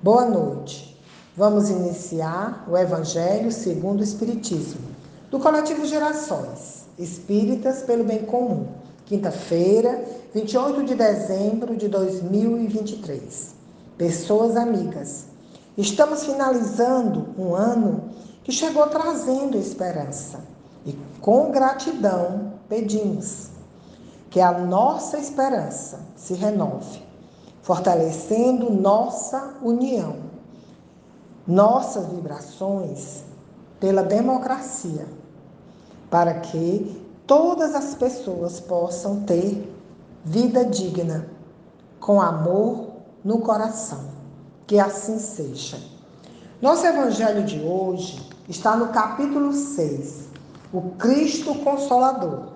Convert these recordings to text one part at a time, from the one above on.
Boa noite. Vamos iniciar o Evangelho segundo o Espiritismo, do coletivo Gerações, Espíritas pelo Bem Comum, quinta-feira, 28 de dezembro de 2023. Pessoas amigas, estamos finalizando um ano que chegou trazendo esperança e com gratidão pedimos que a nossa esperança se renove fortalecendo nossa união, nossas vibrações pela democracia, para que todas as pessoas possam ter vida digna, com amor no coração. Que assim seja. Nosso evangelho de hoje está no capítulo 6, o Cristo Consolador,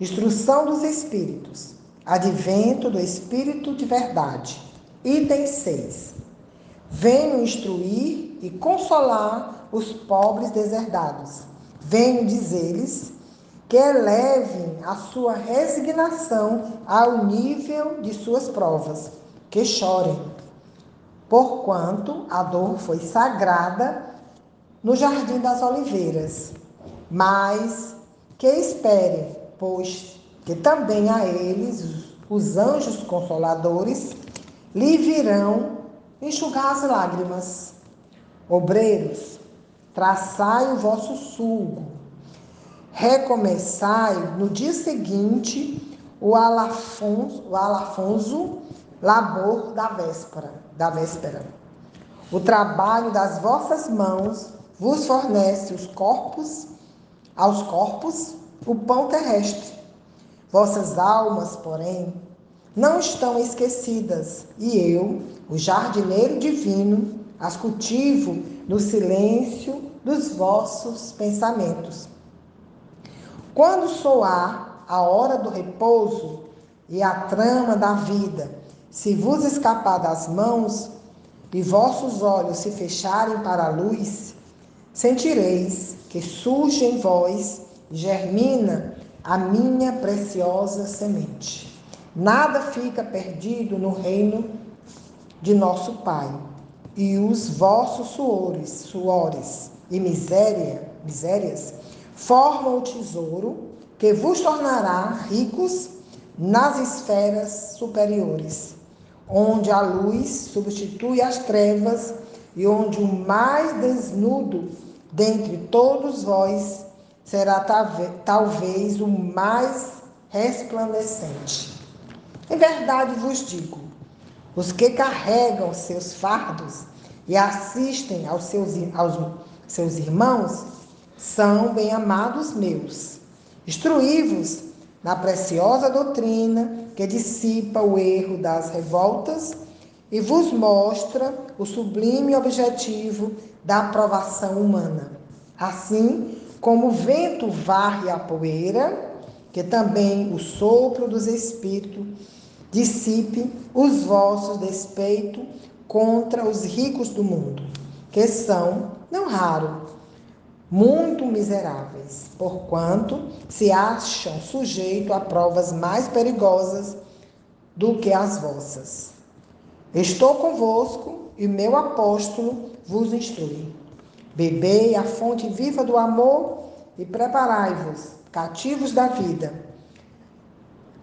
instrução dos Espíritos Advento do Espírito de Verdade. Item 6. Venho instruir e consolar os pobres deserdados. Venho dizer-lhes que elevem a sua resignação ao nível de suas provas, que chorem, porquanto a dor foi sagrada no jardim das oliveiras, mas que esperem, pois que também a eles os anjos consoladores lhe virão enxugar as lágrimas. Obreiros, traçai o vosso sulgo, recomeçai no dia seguinte o alafonso, o alafonso labor da véspera, da véspera. O trabalho das vossas mãos vos fornece os corpos, aos corpos, o pão terrestre Vossas almas, porém, não estão esquecidas, e eu, o jardineiro divino, as cultivo no silêncio dos vossos pensamentos. Quando soar a hora do repouso e a trama da vida se vos escapar das mãos e vossos olhos se fecharem para a luz, sentireis que surge em vós, germina a minha preciosa semente. Nada fica perdido no reino de nosso Pai. E os vossos suores, suores e miséria, misérias formam o tesouro que vos tornará ricos nas esferas superiores, onde a luz substitui as trevas e onde o mais desnudo dentre todos vós será talvez o mais resplandecente. Em verdade vos digo: os que carregam seus fardos e assistem aos seus, aos seus irmãos são bem-amados meus. Instruí-vos na preciosa doutrina que dissipa o erro das revoltas e vos mostra o sublime objetivo da aprovação humana. Assim, como o vento varre a poeira, que também o sopro dos espíritos dissipe os vossos despeitos contra os ricos do mundo, que são, não raro, muito miseráveis, porquanto se acham sujeitos a provas mais perigosas do que as vossas. Estou convosco e meu apóstolo vos instrui. Bebei a fonte viva do amor e preparai-vos, cativos da vida,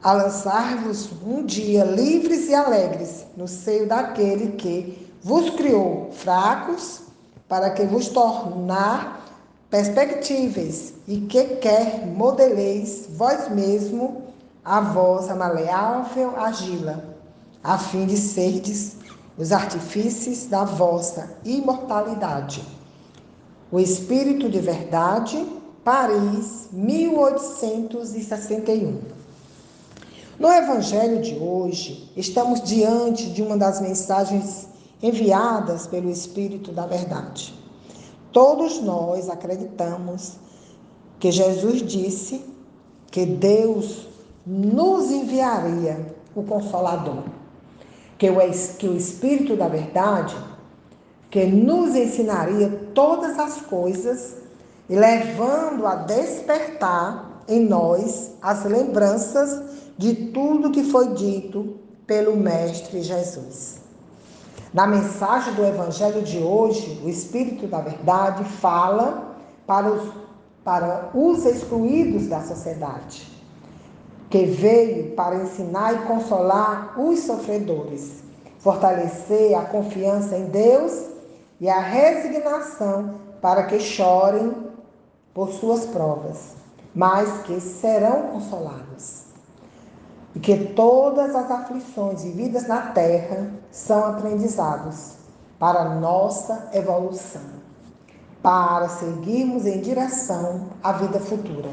a lançar-vos um dia livres e alegres no seio daquele que vos criou fracos, para que vos tornar perspectivas e que quer modeleis vós mesmo a vossa maleável agila, a fim de serdes os artifícios da vossa imortalidade. O Espírito de Verdade, Paris, 1861. No Evangelho de hoje, estamos diante de uma das mensagens enviadas pelo Espírito da Verdade. Todos nós acreditamos que Jesus disse que Deus nos enviaria o Consolador, que o, Espírito da Verdade que nos ensinaria todas as coisas e levando a despertar em nós as lembranças de tudo que foi dito pelo Mestre Jesus. Na mensagem do Evangelho de hoje, o Espírito da Verdade fala para os, para os excluídos da sociedade, que veio para ensinar e consolar os sofredores, fortalecer a confiança em Deus e a resignação para que chorem por suas provas, mas que serão consolados e que todas as aflições vividas na terra são aprendizados para nossa evolução, para seguirmos em direção à vida futura.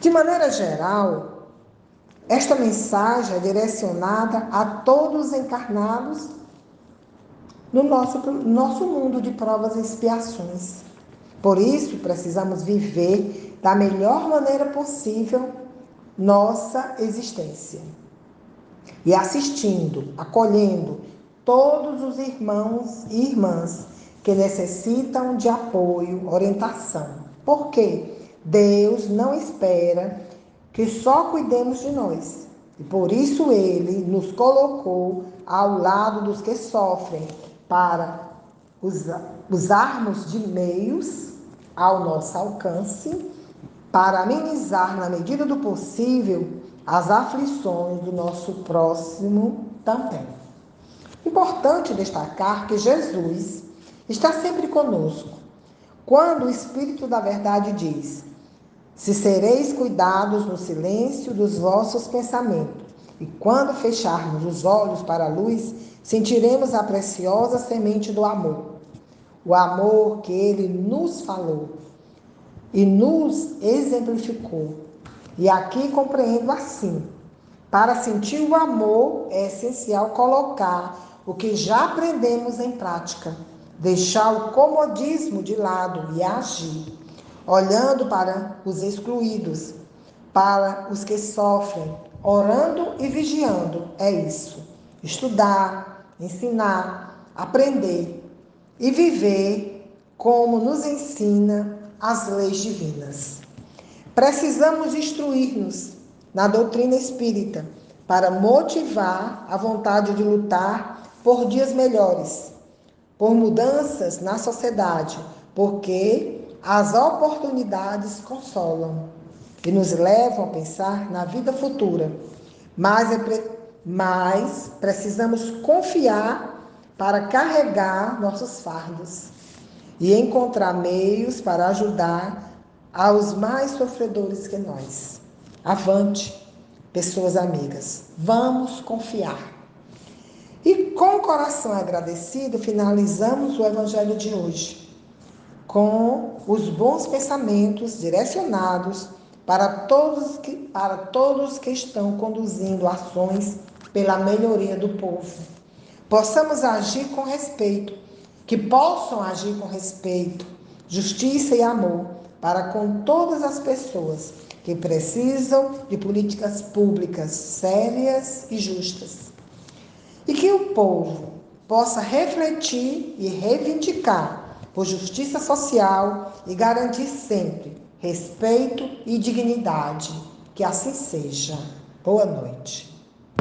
De maneira geral, esta mensagem é direcionada a todos os encarnados no nosso, nosso mundo de provas e expiações. Por isso, precisamos viver da melhor maneira possível nossa existência. E assistindo, acolhendo todos os irmãos e irmãs que necessitam de apoio, orientação. Porque Deus não espera que só cuidemos de nós. E por isso ele nos colocou ao lado dos que sofrem, para usarmos de meios ao nosso alcance para amenizar, na medida do possível, as aflições do nosso próximo também. Importante destacar que Jesus está sempre conosco. Quando o Espírito da Verdade diz: Se sereis cuidados no silêncio dos vossos pensamentos, e quando fecharmos os olhos para a luz, sentiremos a preciosa semente do amor. O amor que ele nos falou e nos exemplificou. E aqui compreendo assim: para sentir o amor é essencial colocar o que já aprendemos em prática, deixar o comodismo de lado e agir, olhando para os excluídos, para os que sofrem, orando e vigiando. É isso. Estudar, ensinar, aprender e viver como nos ensina as leis divinas. Precisamos instruir-nos na doutrina espírita para motivar a vontade de lutar por dias melhores, por mudanças na sociedade, porque as oportunidades consolam e nos levam a pensar na vida futura. Mas, é mas precisamos confiar para carregar nossos fardos e encontrar meios para ajudar aos mais sofredores que nós. Avante, pessoas amigas, vamos confiar. E com o coração agradecido, finalizamos o Evangelho de hoje com os bons pensamentos direcionados para todos que, para todos que estão conduzindo ações pela melhoria do povo. Possamos agir com respeito que possam agir com respeito, justiça e amor para com todas as pessoas que precisam de políticas públicas sérias e justas. E que o povo possa refletir e reivindicar por justiça social e garantir sempre respeito e dignidade. Que assim seja. Boa noite.